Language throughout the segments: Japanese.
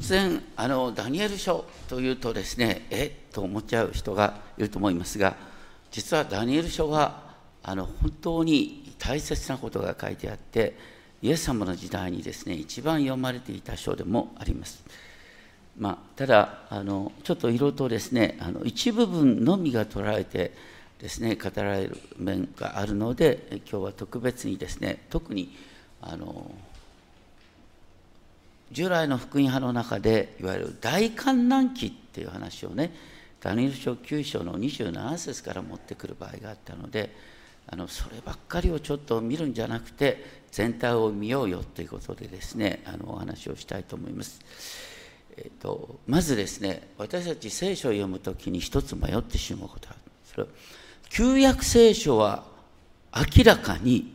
突然あのダニエル書というとですねえっと思っちゃう人がいると思いますが実はダニエル書はあの本当に大切なことが書いてあってイエス様の時代にですね一番読まれていた書でもあります。まあ、ただあのちょっと色とですねあの一部分のみが捉えてですね語られる面があるので今日は特別にですね特にあの従来の福音派の中でいわゆる大観難期っていう話をねダニエル書9章の27節から持ってくる場合があったのであのそればっかりをちょっと見るんじゃなくて全体を見ようよということでですねあのお話をしたいと思います。えーと、まずですね私たち聖書を読むときに一つ迷ってしまうことがあるそれは旧約聖書は明らかに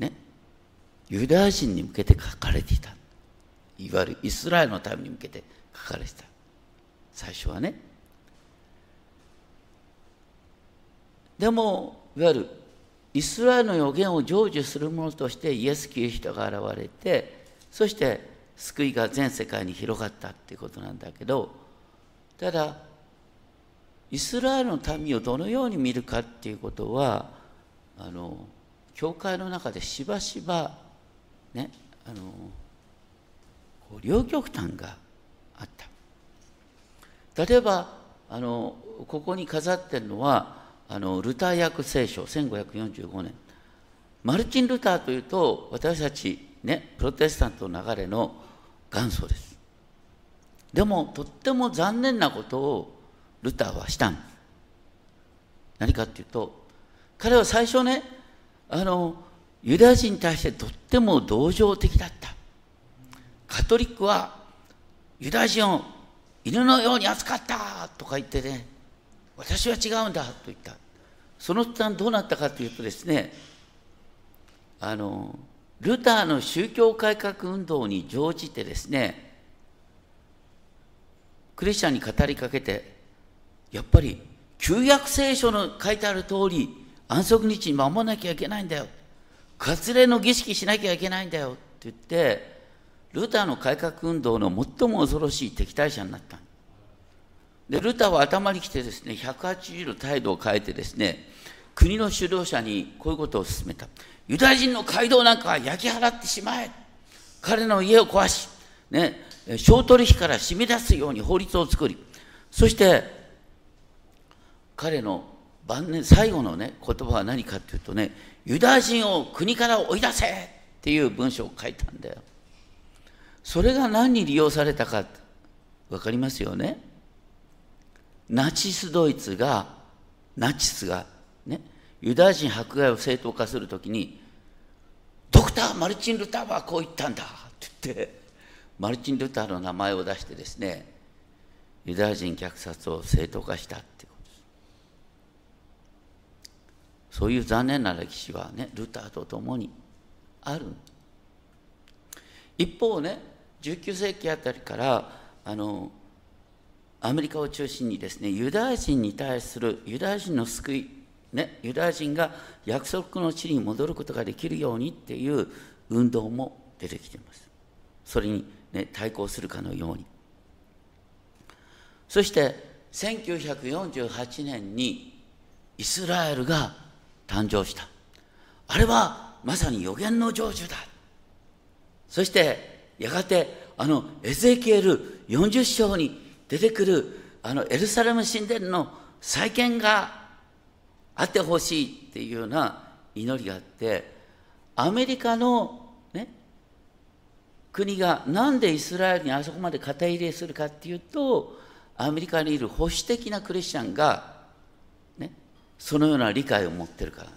ねユダヤ人に向けて書かれていたいわゆるイスラエルのために向けて書かれてた。最初はね。でもいわゆるイスラエルの予言を成就するものとしてイエス・キリストが現れてそして救いが全世界に広がったっていうことなんだけどただイスラエルの民をどのように見るかっていうことはあの教会の中でしばしばねあの両極端があった。例えばあのここに飾ってるのはあのルター訳聖書1545年。マルチン・ルターというと私たちねプロテスタントの流れの元祖です。でもとっても残念なことをルターはしたんです何かっていうと彼は最初ねあのユダヤ人に対してとっても同情的だった。カトリックはユダヤ人を犬のように扱ったとか言ってね私は違うんだと言った。その途端どうなったかというとですねあのルターの宗教改革運動に乗じてですねクリスチャンに語りかけてやっぱり旧約聖書の書いてある通り安息日に守らなきゃいけないんだよ。割礼の儀式しなきゃいけないんだよって言ってルターの改革運動の最も恐ろしい敵対者になった。でルターは頭に来てですね180度態度を変えてですね国の指導者にこういうことを勧めた。ユダヤ人の街道なんかは焼き払ってしまえ。彼の家を壊し、ね、小取引から締め出すように法律を作りそして彼の晩年最後のね言葉は何かっていうとねユダヤ人を国から追い出せっていう文章を書いたんだよ。それが何に利用されたか分かりますよね？ナチスドイツがナチスがねユダヤ人迫害を正当化するときにドクター・マルチン・ルターはこう言ったんだって言ってマルチン・ルターの名前を出してですねユダヤ人虐殺を正当化したってことです。そういう残念な歴史はねルターと共にある。一方ね19世紀あたりからあのアメリカを中心にですねユダヤ人に対するユダヤ人の救いね、ユダヤ人が約束の地に戻ることができるようにっていう運動も出てきています。それに、ね、対抗するかのように。そして1948年にイスラエルが誕生した。あれはまさに予言の成就だ。そしてやがてあのエゼキエル40章に出てくるあのエルサレム神殿の再建があってほしいっていうような祈りがあってアメリカの、ね、国がなんでイスラエルにあそこまで肩入れするかっていうとアメリカにいる保守的なクリスチャンが、ね、そのような理解を持ってるからなん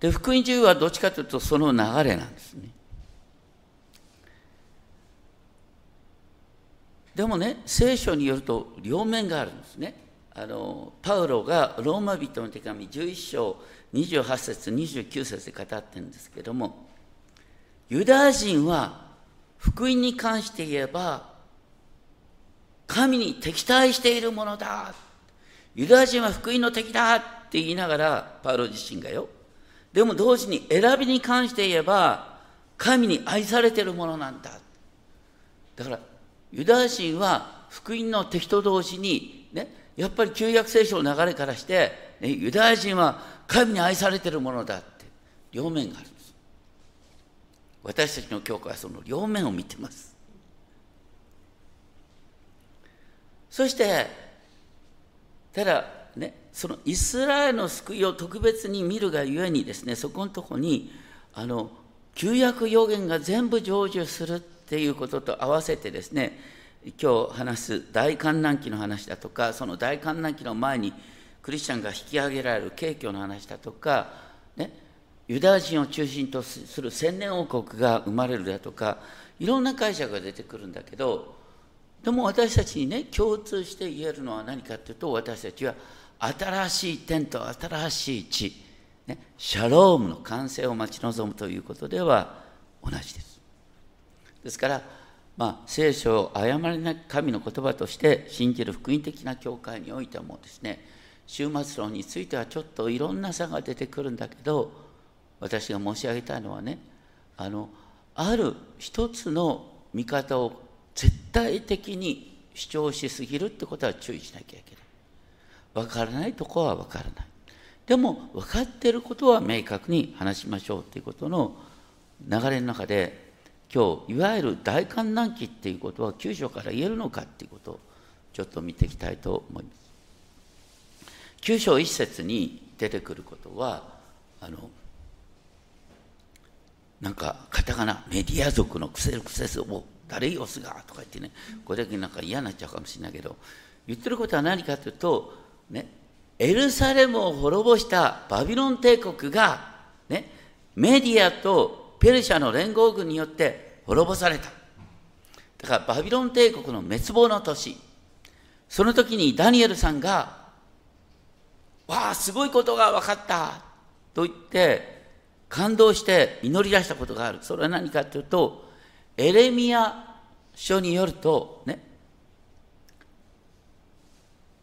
で。福音自由はどっちかというとその流れなんですね。でもね聖書によると両面があるんですね。あのパウロがローマ人の手紙11章28節29節で語ってるんですけどもユダヤ人は福音に関して言えば神に敵対しているものだユダヤ人は福音の敵だって言いながらパウロ自身がよでも同時に選びに関して言えば神に愛されてるものなんだ。だからユダヤ人は福音の敵と同時にねやっぱり旧約聖書の流れからして、ね、ユダヤ人は神に愛されてるものだって両面があるんです。私たちの教会はその両面を見てます。そしてただそのイスラエルの救いを特別に見るがゆえにですねそこのとこにあの旧約予言が全部成就するっていうことと合わせてですね今日話す大観覧期の話だとかその大観覧期の前にクリスチャンが引き上げられる景況の話だとか、ね、ユダヤ人を中心とする千年王国が生まれるだとかいろんな解釈が出てくるんだけどでも私たちにね共通して言えるのは何かというと私たちは新しい天と新しい地、ね、シャロームの完成を待ち望むということでは同じです。ですから、まあ、聖書を誤りなき神の言葉として信じる福音的な教会においてもですね終末論についてはちょっといろんな差が出てくるんだけど私が申し上げたいのはねあのある一つの見方を絶対的に主張しすぎるってことは注意しなきゃいけない。分からないとこは分からないでも分かっていることは明確に話しましょうということの流れの中で今日いわゆる大観覧期っていうことは九章から言えるのかっていうことをちょっと見ていきたいと思います。九章一節に出てくることはあのなんかカタカナメディア族のクセルクセスを誰よすがとか言ってねこれだけなんか嫌になっちゃうかもしれないけど言ってることは何かというとね、エルサレムを滅ぼしたバビロン帝国が、ね、メディアとペルシャの連合軍によって滅ぼされた。だからバビロン帝国の滅亡の年。その時にダニエルさんが、わあ、すごいことが分かったと言って、感動して祈り出したことがある。それは何かというと、エレミア書によると、ね、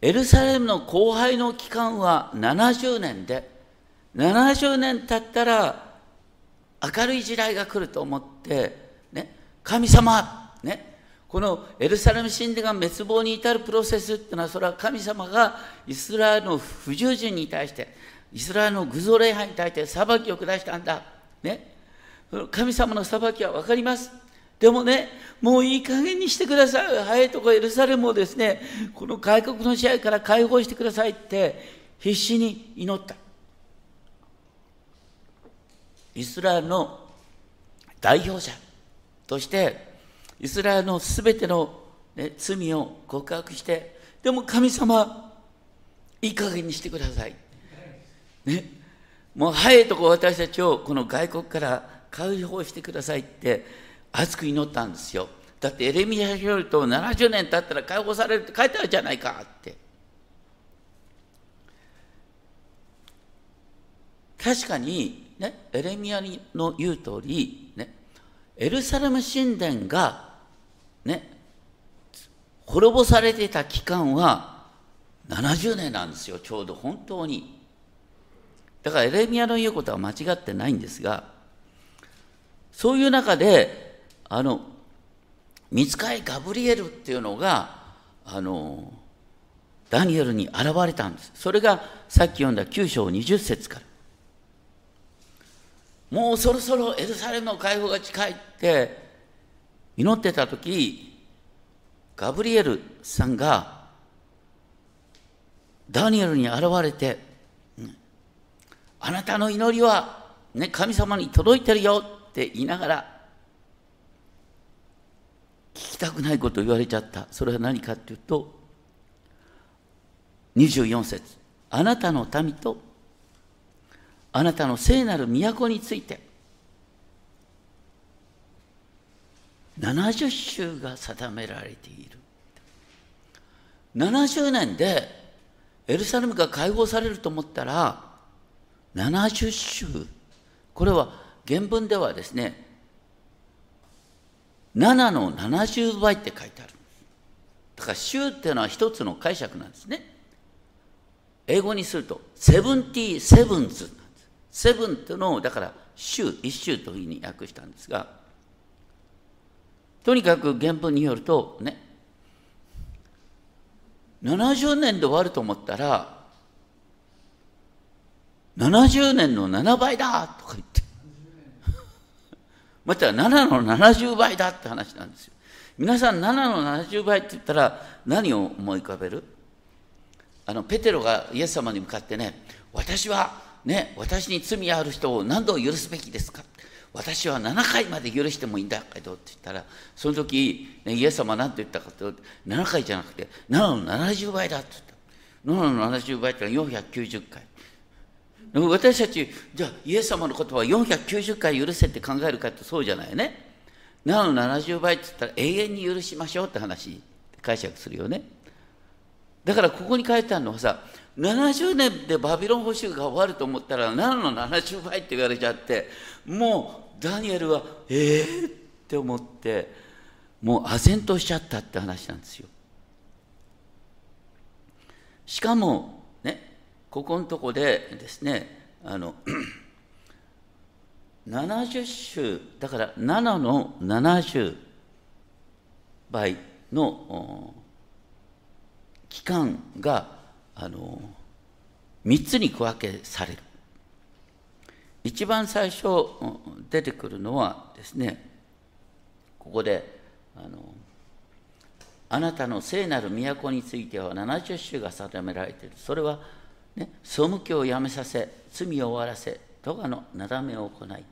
エルサレムの荒廃の期間は70年で、70年経ったら明るい時代が来ると思って、ね、神様、ね、このエルサレム神殿が滅亡に至るプロセスっていうのは、それは神様がイスラエルの不従順に対して、イスラエルの偶像礼拝に対して裁きを下したんだ。ね、神様の裁きは分かります。でもね、もういい加減にしてください。早いとこエルサレムをですね、この外国の支配から解放してくださいって必死に祈った。イスラエルの代表者として、イスラエルのすべての、ね、罪を告白して、でも神様、いい加減にしてください。ね、もう早いとこ私たちをこの外国から解放してくださいって熱く祈ったんですよ。だってエレミアによると70年経ったら解放されるって書いてあるじゃないかって。確かに、ね、エレミアの言う通り、ね、エルサレム神殿が、ね、滅ぼされてた期間は70年なんですよ、ちょうど本当に。だからエレミアの言うことは間違ってないんですが、そういう中で、あの見つかいガブリエルっていうのがあのダニエルに現れたんです。それがさっき読んだ9章20節から。もうそろそろエルサレムの解放が近いって祈ってた時ガブリエルさんがダニエルに現れて「あなたの祈りは、ね、神様に届いてるよ」って言いながら聞きたくないことを言われちゃった。それは何かっていうと24節。あなたの民とあなたの聖なる都について70週が定められている。70年でエルサレムが解放されると思ったら70週これは原文ではですね7の70倍って書いてある。だから週っていうのは一つの解釈なんですね。英語にするとセブンティーセブンズなんですセブンっていうのをだから週一週というふうに訳したんですがとにかく原文によるとね70年で終わると思ったら70年の7倍だとか言って。また7の70倍だって話なんですよ。皆さん7の70倍って言ったら何を思い浮かべる？あのペテロがイエス様に向かってね私はね私に罪ある人を何度許すべきですか？私は7回まで許してもいいんだけどって言ったらその時、ね、イエス様は何て言ったかというと7回じゃなくて7の70倍だって言った。7の70倍ってのは490回。私たちじゃあイエス様のことは490回許せって考えるかってそうじゃないね。7の70倍って言ったら永遠に許しましょうって話解釈するよね。だからここに書いてあるのはさ70年でバビロン捕囚が終わると思ったら7の70倍って言われちゃってもうダニエルはええー、って思ってもう唖然としちゃったって話なんですよ。しかもここのとこでですねあの 70週だから7の70倍の期間があの3つに区分けされる。一番最初出てくるのはですねここであのあなたの聖なる都については70種が定められている。それは、ね、総務教をやめさせ罪を終わらせ咎のなだめを行い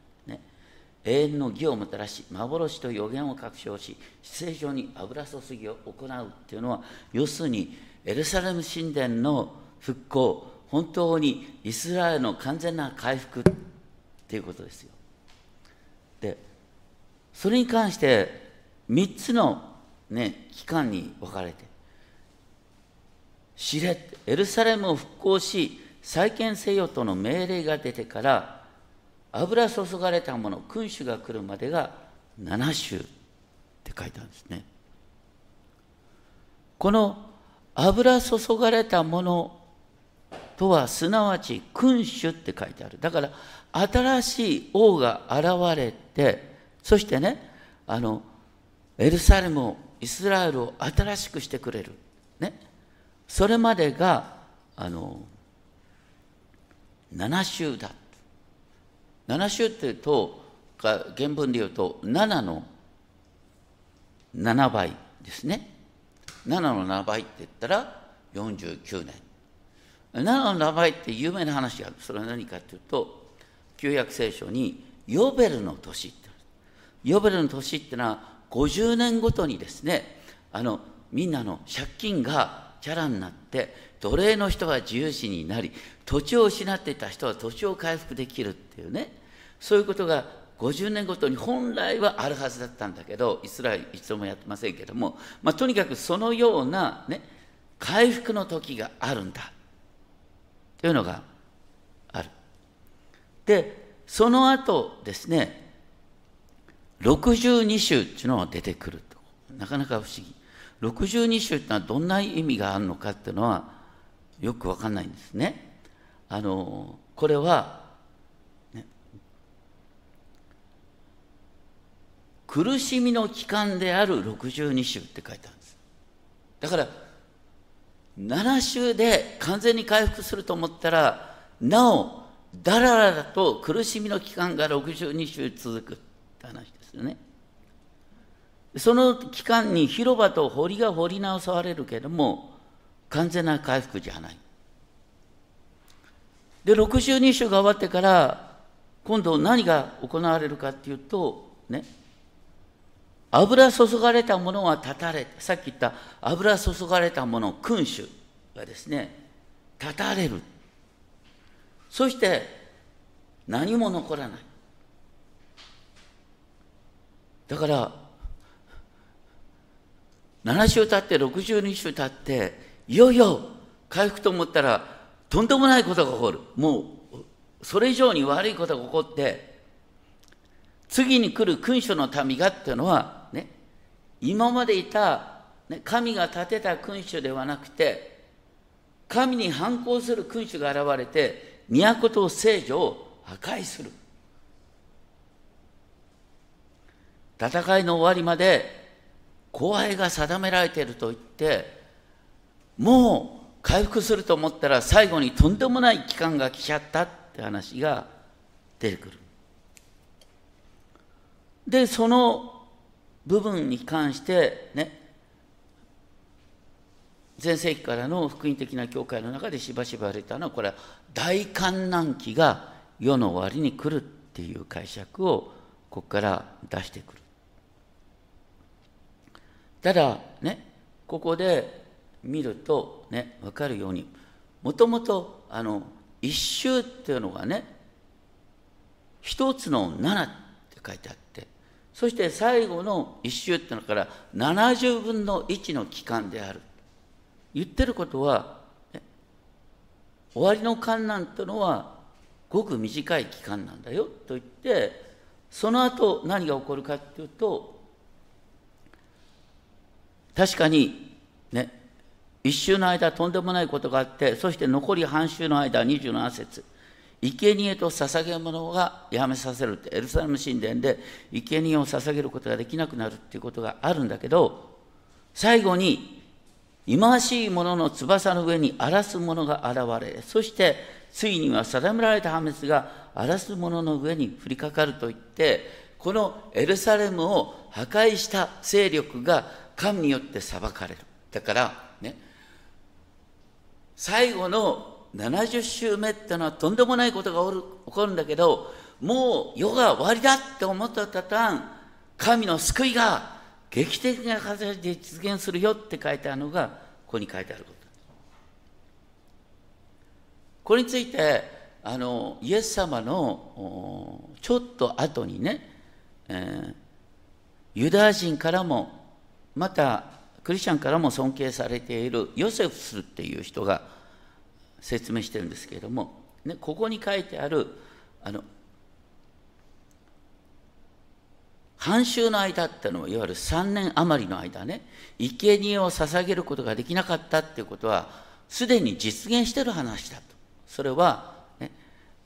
永遠の義をもたらし幻と予言を確証し正常に油注ぎを行うっていうのは要するにエルサレム神殿の復興本当にイスラエルの完全な回復っていうことですよ。でそれに関して3つの、ね、期間に分かれて知れエルサレムを復興し再建せよとの命令が出てから油注がれたもの君主が来るまでが7週って書いてあるんですね。この油注がれたものとはすなわち君主って書いてある。だから新しい王が現れてそしてねあのエルサレムをイスラエルを新しくしてくれる。ね。それまでがあの7週だ7週っていうと原文で言うと7の7倍ですね。7の7倍って言ったら49年。7の7倍って有名な話がある。それは何かっていうと旧約聖書にヨベルの年ってヨベルの年ってのは50年ごとにですねあのみんなの借金がチャラになって奴隷の人が自由視になり土地を失っていた人は土地を回復できるっていうね。そういうことが50年ごとに本来はあるはずだったんだけどイスラエル一度もやってませんけども、まあ、とにかくそのような、ね、回復の時があるんだ。というのがある。でその後ですね62週っていうのが出てくると。なかなか不思議。62週ってのはどんな意味があるのかっていうのはよく分かんないんですね。あのこれはね苦しみの期間である62週って書いてあるんですだから7週で完全に回復すると思ったらなおだらだらと苦しみの期間が62週続くって話ですよねその期間に広場と堀が掘り直されるけれども完全な回復じゃない。で62週が終わってから今度何が行われるかっていうとね。油注がれたものは断たれさっき言った油注がれたもの君主がですね断たれる。そして何も残らない。だから7週経って62週経っていよいよ回復と思ったらとんでもないことが起こる。もうそれ以上に悪いことが起こって次に来る君主の民がっていうのはね今までいた、ね、神が立てた君主ではなくて神に反抗する君主が現れて都と聖女を破壊する。戦いの終わりまで後輩が定められていると言ってもう回復すると思ったら最後にとんでもない期間が来ちゃったって話が出てくる。でその部分に関してね前世紀からの福音的な教会の中でしばしば言われたのはこれは大観難期が世の終わりに来るっていう解釈をここから出してくる。ただねここで見るとね分かるようにもともとあの一周っていうのがね一つの7って書いてあってそして最後の一周っていうのから70分の1の期間である。言ってることは、ね、終わりの観難というのはごく短い期間なんだよと言ってその後何が起こるかっていうと確かにね一週の間とんでもないことがあってそして残り半週の間27節。生贄と捧げ物がやめさせるってエルサレム神殿で生贄を捧げることができなくなるっていうことがあるんだけど最後に忌まわしいものの翼の上に荒らすものが現れそしてついには定められた破滅が荒らすものの上に降りかかるといってこのエルサレムを破壊した勢力が神によって裁かれるだからね最後の70週目ってのはとんでもないことが起こるんだけどもう世が終わりだって思った途端神の救いが劇的な形で実現するよって書いてあるのがここに書いてあること。これについてあのイエス様のちょっと後にね、えー、ユダヤ人からもまたクリスチャンからも尊敬されているヨセフスっていう人が説明してるんですけれども、ね、ここに書いてあるあの半秋の間っていうのはいわゆる3年余りの間ね生贄を捧げることができなかったっていうことはすでに実現してる話だと。それは、ね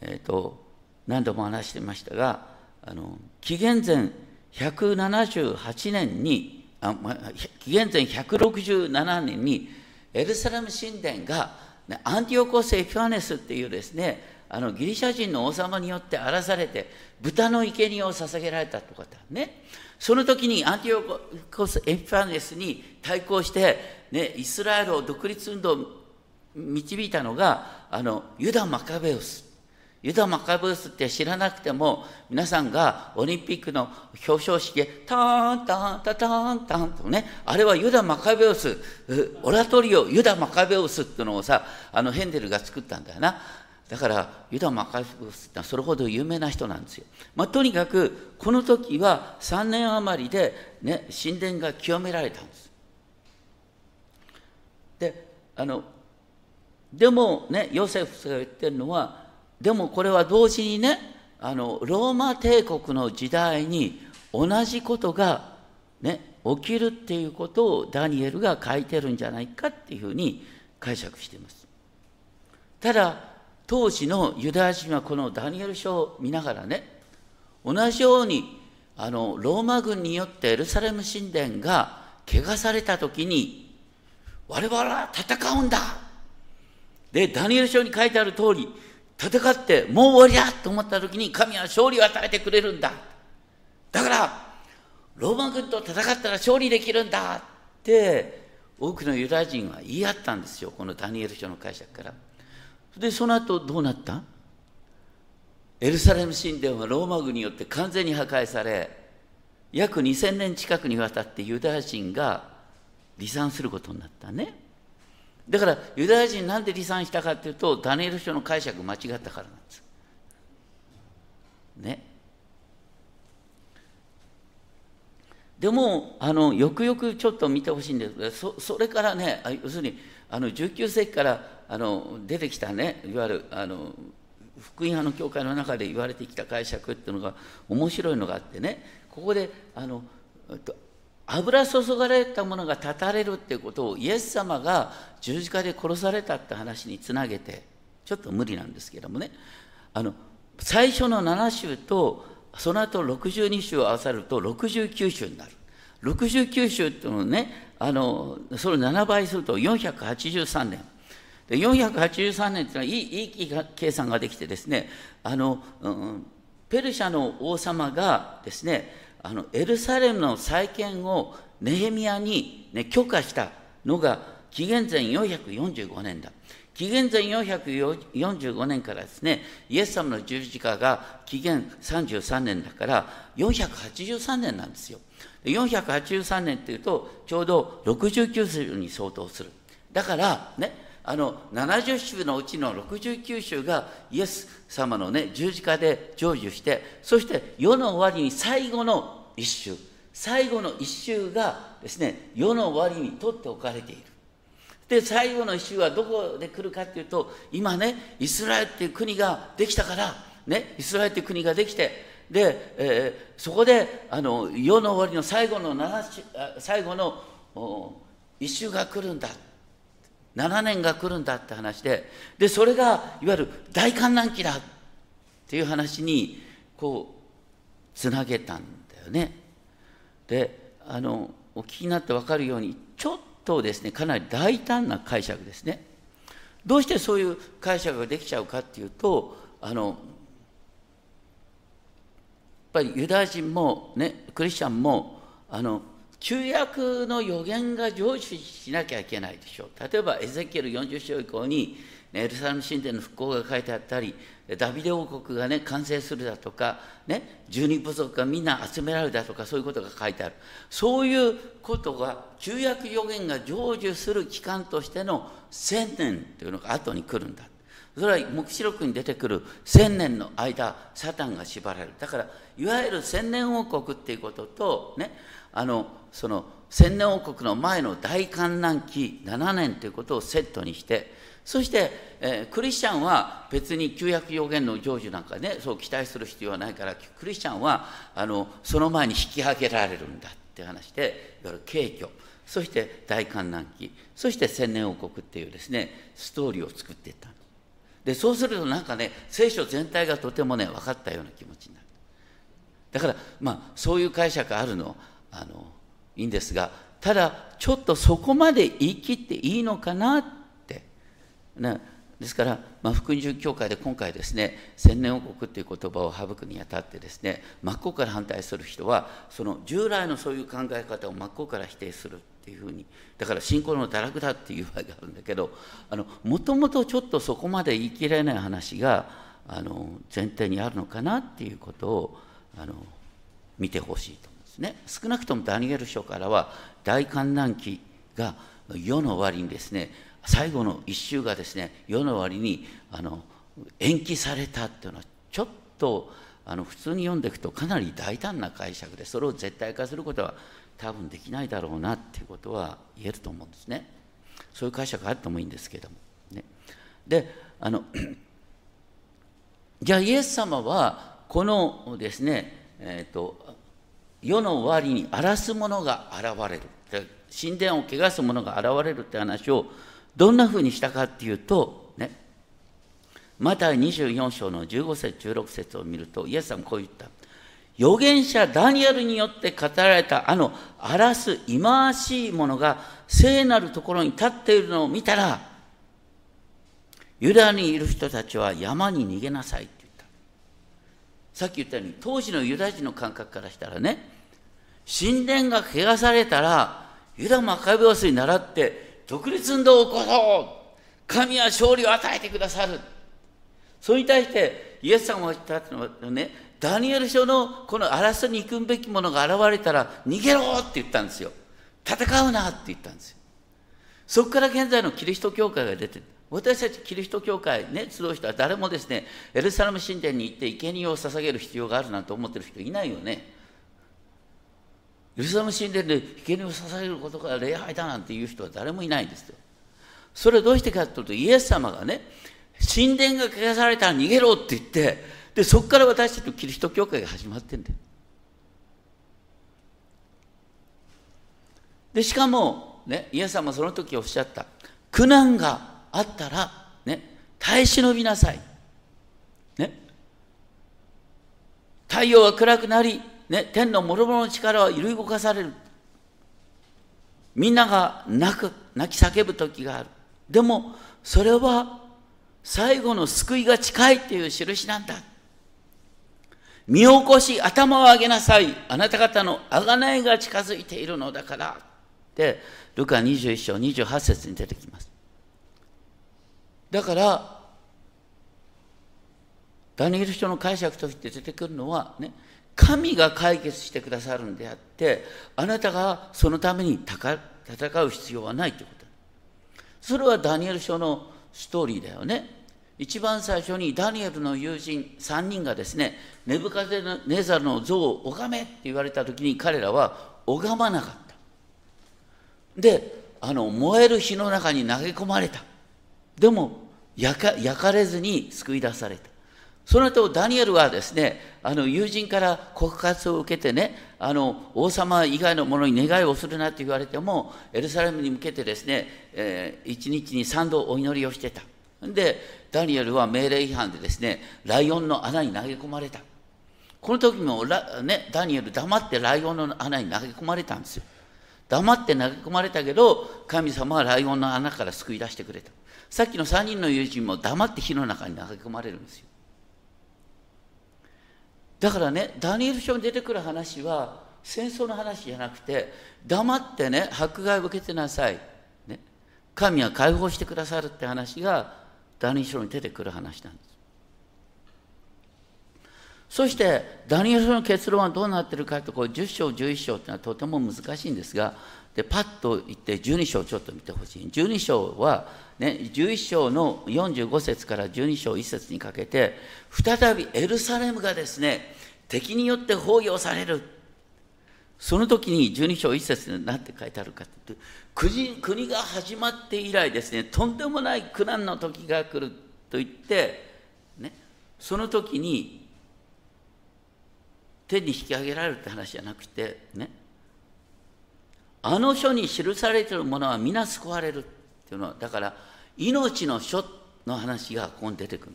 えーと、何度も話してましたがあの紀元前178年に、紀元前167年にエルサレム神殿が、ね、アンティオコス・エピファネスっていうですねあのギリシャ人の王様によって荒らされて豚の生贄を捧げられたとかね。その時にアンティオコス・エピファネスに対抗して、ね、イスラエルを独立運動を導いたのがあのユダ・マカベウス。ユダ・マカベウスって知らなくても皆さんがオリンピックの表彰式でターンターンタターンタンとねあれはユダ・マカベウスオラトリオユダ・マカベウスってのをさあのヘンデルが作ったんだよなだからユダ・マカフスってそれほど有名な人なんですよ。まあ、とにかくこの時は3年余りで、ね、神殿が清められたんです。であのでもねヨセフスが言ってるのはでもこれは同時にねあのローマ帝国の時代に同じことが、ね、起きるっていうことをダニエルが書いてるんじゃないかっていうふうに解釈しています。ただ当時のユダヤ人はこのダニエル書を見ながらね同じようにあのローマ軍によってエルサレム神殿が汚された時に我々は戦うんだでダニエル書に書いてある通り戦ってもう終わりだと思った時に神は勝利を与えてくれるんだ。だからローマ軍と戦ったら勝利できるんだって多くのユダヤ人は言い合ったんですよ。このダニエル書の解釈から。でその後どうなった？エルサレム神殿はローマ軍によって完全に破壊され約2000年近くにわたってユダヤ人が離散することになったね。だからユダヤ人なんで離散したかっていうとダニエル書の解釈間違ったからなんです。ね。でもあのよくよくちょっと見てほしいんですけどそそれからね要するにあの19世紀からあの出てきたねいわゆるあの福音派の教会の中で言われてきた解釈っていうのが面白いのがあってねここであの油注がれたものが断たれるっていうことをイエス様が十字架で殺されたって話につなげてちょっと無理なんですけどもねあの最初の7週とその後62週を合わさると69週になる。69週っていうのをね、あのそれを7倍すると483年。で483年っていうのはいいいい計算ができてですね、あの、うん、ペルシャの王様がですね、あのエルサレムの再建をネヘミヤに、ね、許可したのが紀元前445年だ。紀元前445年からですね、イエス様の十字架が紀元33年だから483年なんですよ。483年っていうとちょうど69週に相当する。だからね、あの70週のうちの69週がイエス様のね十字架で成就してそして世の終わりに最後の一週最後の一週がですね世の終わりに取っておかれている。で最後の一週はどこで来るかっていうと今ねイスラエルっていう国ができたからねイスラエルっていう国ができてで、えー、そこであの世の終わりの最後の最後の一週が来るんだ7年が来るんだって話ででそれがいわゆる大観覧期だっていう話にこうつなげたんだよね。であのお聞きになって分かるようにちょっとですねかなり大胆な解釈ですね。どうしてそういう解釈ができちゃうかっていうとあのやっぱりユダヤ人もねクリスチャンもあの旧約の予言が成就しなきゃいけないでしょう。例えば、エゼキエル40章以降に、エルサレム神殿の復興が書いてあったり、ダビデ王国がね、完成するだとか、ね、十二部族がみんな集められるだとか、そういうことが書いてある。そういうことが、旧約予言が成就する期間としての千年というのが後に来るんだ。それは黙示録に出てくる千年の間、サタンが縛られる。だから、いわゆる千年王国っていうことと、ね、あのその千年王国の前の大観覧期7年ということをセットにしてそして、えー、クリスチャンは別に旧約予言の成就なんかねそう期待する必要はないからクリスチャンはあのその前に引き上げられるんだって話でいわゆる敬虚そして大観覧期。そして千年王国っていうですねストーリーを作っていった。でそうするとなんかね聖書全体がとてもね分かったような気持ちになる。だからまあそういう解釈あるの。あのいいんですがただちょっとそこまで言い切っていいのかなって、ね、ですから、まあ、福音主教会で今回ですね千年王国っていう言葉を省くにあたってですね真っ向から反対する人はその従来のそういう考え方を真っ向から否定するっていうふうにだから信仰の堕落だっていう場合があるんだけどもともとちょっとそこまで言い切れない話があの前提にあるのかなっていうことをあの見てほしいと。ですね少なくともダニエル書からは大観覧期が世の終わりにですね最後の一週がですね世の終わりにあの延期されたっていうのはちょっとあの普通に読んでいくとかなり大胆な解釈でそれを絶対化することは多分できないだろうなっていうことは言えると思うんですね。そういう解釈があってもいいんですけども。ね、であのじゃあイエス様はこのですね、えーと世の終わりに荒らす者が現れる。神殿を汚す者が現れるって話をどんなふうにしたかっていうとね。マタイ24章の15節16節を見るとイエスさんこう言った。預言者ダニエルによって語られたあの荒らす忌まわしいものが聖なるところに立っているのを見たらユダにいる人たちは山に逃げなさいって言った。さっき言ったように当時のユダ人の感覚からしたらね神殿が汚されたら、ユダ・マカベオスに倣って独立運動を起こそう。神は勝利を与えてくださる。それに対してイエス様が言ったのはねダニエル書のこの争いに行くべきものが現れたら逃げろって言ったんですよ。戦うなって言ったんですよ。そこから現在のキリスト教会が出て私たちキリスト教会ね集う人は誰もですねエルサレム神殿に行って生贄を捧げる必要があるなんて思ってる人いないよね。エルサレム神殿で生贄を捧げることが礼拝だなんていう人は誰もいないんですよ。それはどうしてかというとイエス様がね神殿が汚されたら逃げろって言ってでそこから私たちのキリスト教会が始まってんだよ。でしかも、ね、イエス様その時おっしゃった苦難があったら、ね、耐え忍びなさい。ね、太陽は暗くなり、ね、天の諸々の力は揺り動かされる。みんなが泣く、泣き叫ぶ時がある。でも、それは最後の救いが近いっていう印なんだ。身を起こし頭を上げなさい。あなた方の贖いが近づいているのだから。で、ルカ21章28節に出てきます。だから、ダニエル書の解釈として出てくるのは、ね、神が解決してくださるんであって、あなたがそのために戦う必要はないということ。それはダニエル書のストーリーだよね。一番最初にダニエルの友人3人がですね、ネブカゼネザルの像を拝めって言われた時に彼らは拝まなかった。で、あの燃える火の中に投げ込まれた。でも焼か焼かれずに救い出された。その後、ダニエルはですね、あの友人から告発を受けてね、あの王様以外のものに願いをするなって言われても、エルサレムに向けてですね、えー、1日に3度お祈りをしてた。で、ダニエルは命令違反でですね、ライオンの穴に投げ込まれた。この時もね、ダニエル黙ってライオンの穴に投げ込まれたんですよ。黙って投げ込まれたけど、神様はライオンの穴から救い出してくれた。さっきの3人の友人も黙って火の中に投げ込まれるんですよ。だからねダニエル書に出てくる話は戦争の話じゃなくて黙ってね迫害を受けてなさい、ね、神は解放してくださるって話がダニエル書に出てくる話なんです。そしてダニエル書の結論はどうなってるかとこう10章11章っていうのはとても難しいんですがでパッと言って12章ちょっと見てほしい。12章は、ね、11章の45節から12章1節にかけて再びエルサレムがですね敵によって包囲される。その時に12章1節に何て書いてあるかというと国国が始まって以来ですねとんでもない苦難の時が来ると言って、ね、その時に天に引き上げられるって話じゃなくてねあの書に記されているものは皆救われるっていうのはだから命の書の話がここに出てくる。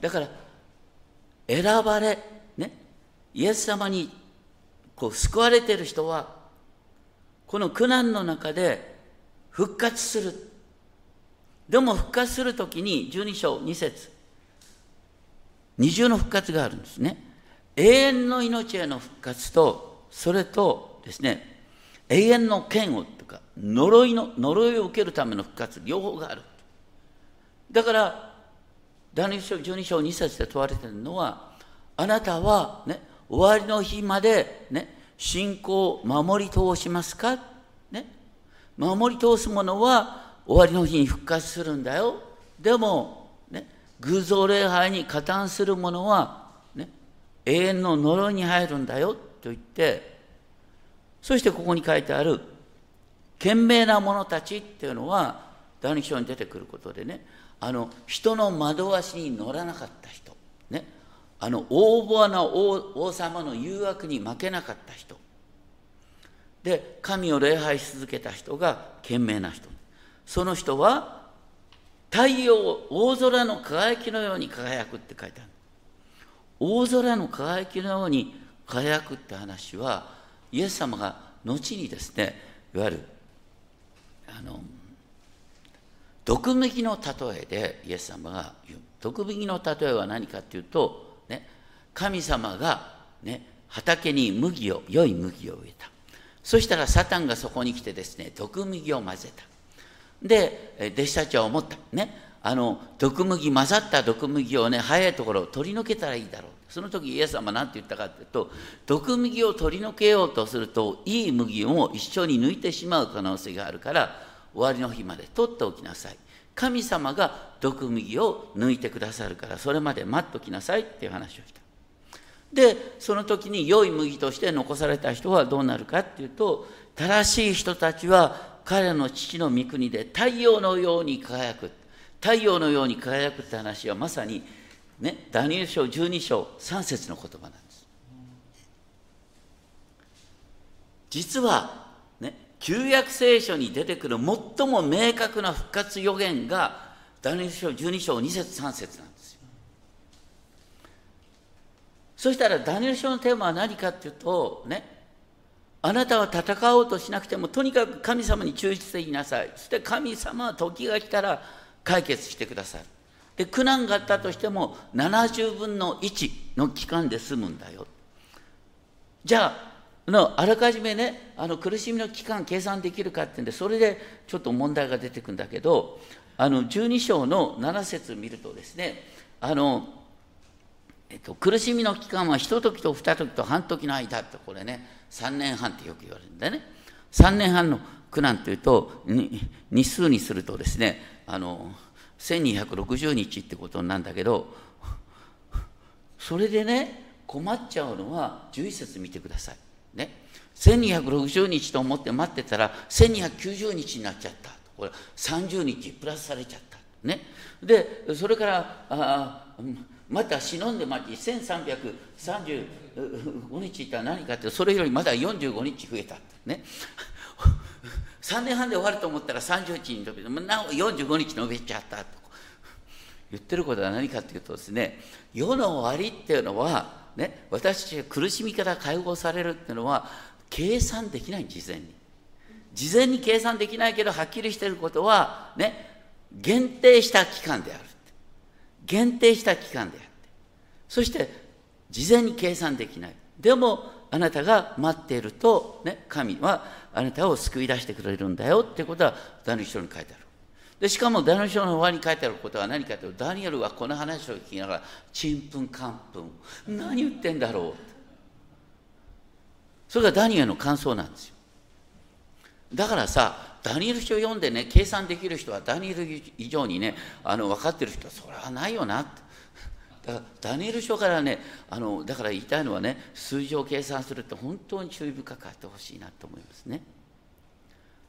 だから選ばれねイエス様にこう救われている人はこの苦難の中で復活する。でも復活するときに12章2節。二重の復活があるんですね。永遠の命への復活とそれとですね永遠の剣をとか呪いの呪いを受けるための復活両方がある。だから第2章12章2節で問われているのはあなたはね終わりの日までね信仰を守り通しますか？ね？守り通すものは終わりの日に復活するんだよ。でもね偶像礼拝に加担するものはね永遠の呪いに入るんだよと言ってそしてここに書いてある賢明な者たちっていうのは第二章に出てくることでねあの人の惑わしに乗らなかった人ねあの横暴な王様の誘惑に負けなかった人で神を礼拝し続けた人が賢明な人。その人は太陽大空の輝きのように輝くって書いてある。大空の輝きのように輝くって話はイエス様が後にですねいわゆるあの毒麦の例えでイエス様が言う。毒麦の例えは何かっていうと、ね、神様が、ね、畑に麦を良い麦を植えた。そしたらサタンがそこに来てですね毒麦を混ぜた。で弟子たちは思った。ねあの毒麦混ざった毒麦をね早いところ取り除けたらいいだろう。その時イエス様は何て言ったかというと毒麦を取り除けようとするといい麦を一緒に抜いてしまう可能性があるから終わりの日まで取っておきなさい。神様が毒麦を抜いてくださるからそれまで待っときなさいっていう話をした。でその時に良い麦として残された人はどうなるかっていうと正しい人たちは彼の父の御国で太陽のように輝く。太陽のように輝くって話はまさにね、ダニエル書12章3節の言葉なんです。実は、ね、旧約聖書に出てくる最も明確な復活予言がダニエル書12章2節3節なんですよ。そしたらダニエル書のテーマは何かっていうとねあなたは戦おうとしなくてもとにかく神様に忠実でいなさいそして神様は時が来たら解決してくださいで苦難があったとしても70分の1の期間で済むんだよ。じゃあのあらかじめねあの苦しみの期間計算できるかってんでそれでちょっと問題が出てくるんだけどあの12章の7節見るとですねあの、えっと、苦しみの期間は一時と二時と半時の間ってこれね3年半ってよく言われるんだよね。3年半の苦難というと日数にするとですねあの1260日ってことなんだけどそれでね困っちゃうのは11節見てください。ね、1260日と思って待ってたら1290日になっちゃったこれ30日プラスされちゃった。ね、でそれからあまた忍んで待ち1335日いったら何かってそれよりまだ45日増えた。ね3年半で終わると思ったら30日に伸びてなお45日伸びちゃったと。言ってることは何かというとですね世の終わりっていうのは、ね、私たちが苦しみから解放されるっていうのは計算できない事前に。事前に計算できないけどはっきりしてることはね限定した期間である限定した期間であって。そして事前に計算できない。でもあなたが待っていると、ね、神はあなたを救い出してくれるんだよってことはダニエル書に書いてある。でしかもダニエル書の終わりに書いてあることは何かというとダニエルはこの話を聞きながらちんぷんかんぷん。何言ってんだろうそれがダニエルの感想なんですよ。だからさダニエル書を読んでね計算できる人はダニエル以上にねあの分かってる人はそれはないよなって。だからダニエル書からねあのだから言いたいのはね数字を計算するって本当に注意深くあってほしいなと思いますね。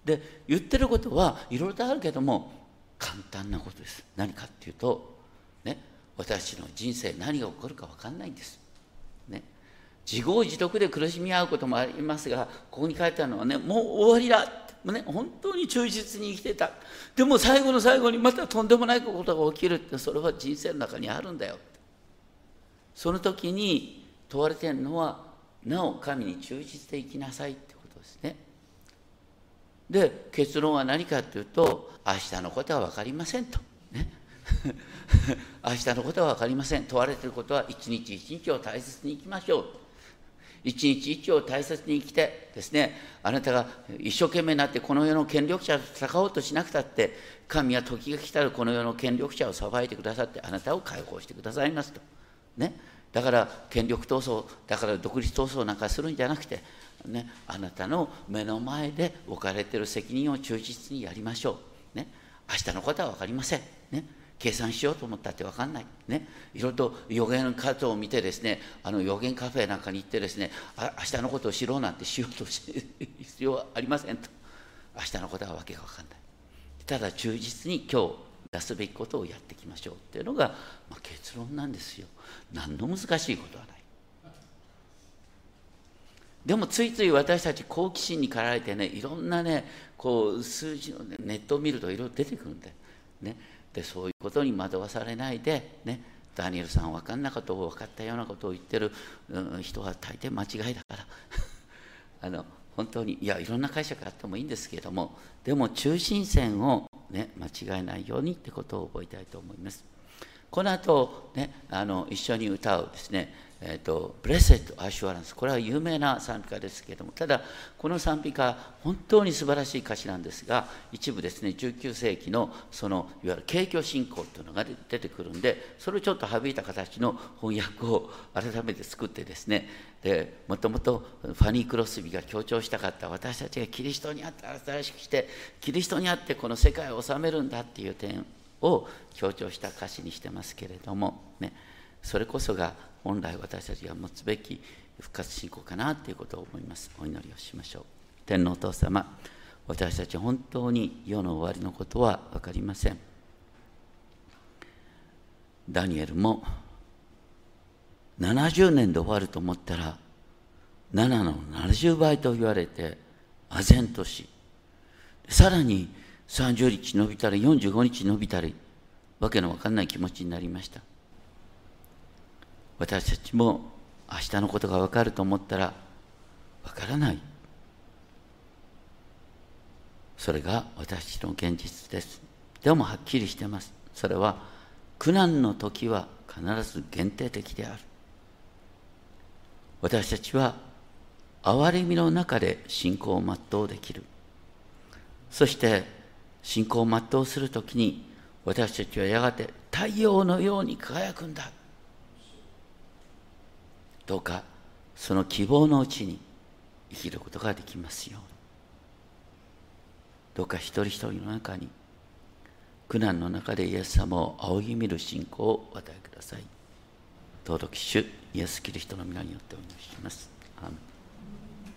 で言ってることはいろいろとあるけども簡単なことです。何かっていうと、ね、私の人生何が起こるか分かんないんです。ね、自業自得で苦しみ合うこともありますがここに書いてあるのはねもう終わりだもうね、本当に忠実に生きてた。でも最後の最後にまたとんでもないことが起きるってそれは人生の中にあるんだよその時に問われているのはなお神に忠実で生きなさいってことですね。で結論は何かというと明日のことは分かりませんと。ね、明日のことは分かりません問われてることは一日一日を大切に生きましょう一日一日を大切に生きてですねあなたが一生懸命になってこの世の権力者と戦おうとしなくたって神は時が来たらこの世の権力者を裁いてくださってあなたを解放してくださいますとね。だから権力闘争だから独立闘争なんかするんじゃなくて、ね、あなたの目の前で置かれてる責任を忠実にやりましょう、ね、明日のことは分かりません、ね、計算しようと思ったって分かんない、ね、いろいろと予言活動を見てですねあの予言カフェなんかに行ってですねあ明日のことを知ろうなんてしようとし必要はありませんと。明日のことはわけが分かんない。ただ忠実に今日出すべきことをやっていきましょうっていうのが、まあ、結論なんですよ。何の難しいことはない。でもついつい私たち好奇心に駆られてねいろんなねこう数字の、ね、ネットを見るといろいろ出てくるんで,、ね、でそういうことに惑わされないで、ね、ダニエルさん分かんなことを分かったようなことを言ってる、人は大抵間違いだから。あの本当にいやいろんな解釈あってもいいんですけれどもでも中心線をね、間違えないようにってことを覚えたいと思います。この後、ね、あの一緒に歌うですね、えーと、ブレセット・アシュアランス、これは有名な賛美歌ですけれども、ただ、この賛美歌、本当に素晴らしい歌詞なんですが、一部ですね、19世紀のそのいわゆる景挙信仰というのが出てくるんで、それをちょっと省いた形の翻訳を改めて作ってですね、でもともとファニー・クロスビーが強調したかった私たちがキリストにあって新しくしてキリストにあってこの世界を治めるんだっていう点を強調した歌詞にしてますけれども、ね、それこそが本来私たちが持つべき復活信仰かなということを思います。お祈りをしましょう。天皇お父様私たち本当に世の終わりのことは分かりません。ダニエルも70年で終わると思ったら7の70倍と言われて唖然としさらに30日伸びたり45日伸びたりわけのわかんない気持ちになりました。私たちも明日のことが分かると思ったら分からない。それが私の現実です。でもはっきりしてます。それは苦難の時は必ず限定的である。私たちは憐れみの中で信仰を全うできる。そして信仰を全うするときに私たちはやがて太陽のように輝くんだどうかその希望のうちに生きることができますようにどうか一人一人の中に苦難の中でイエス様を仰ぎ見る信仰をお与えください。尊き主イエス・キリストの皆によってお願いします。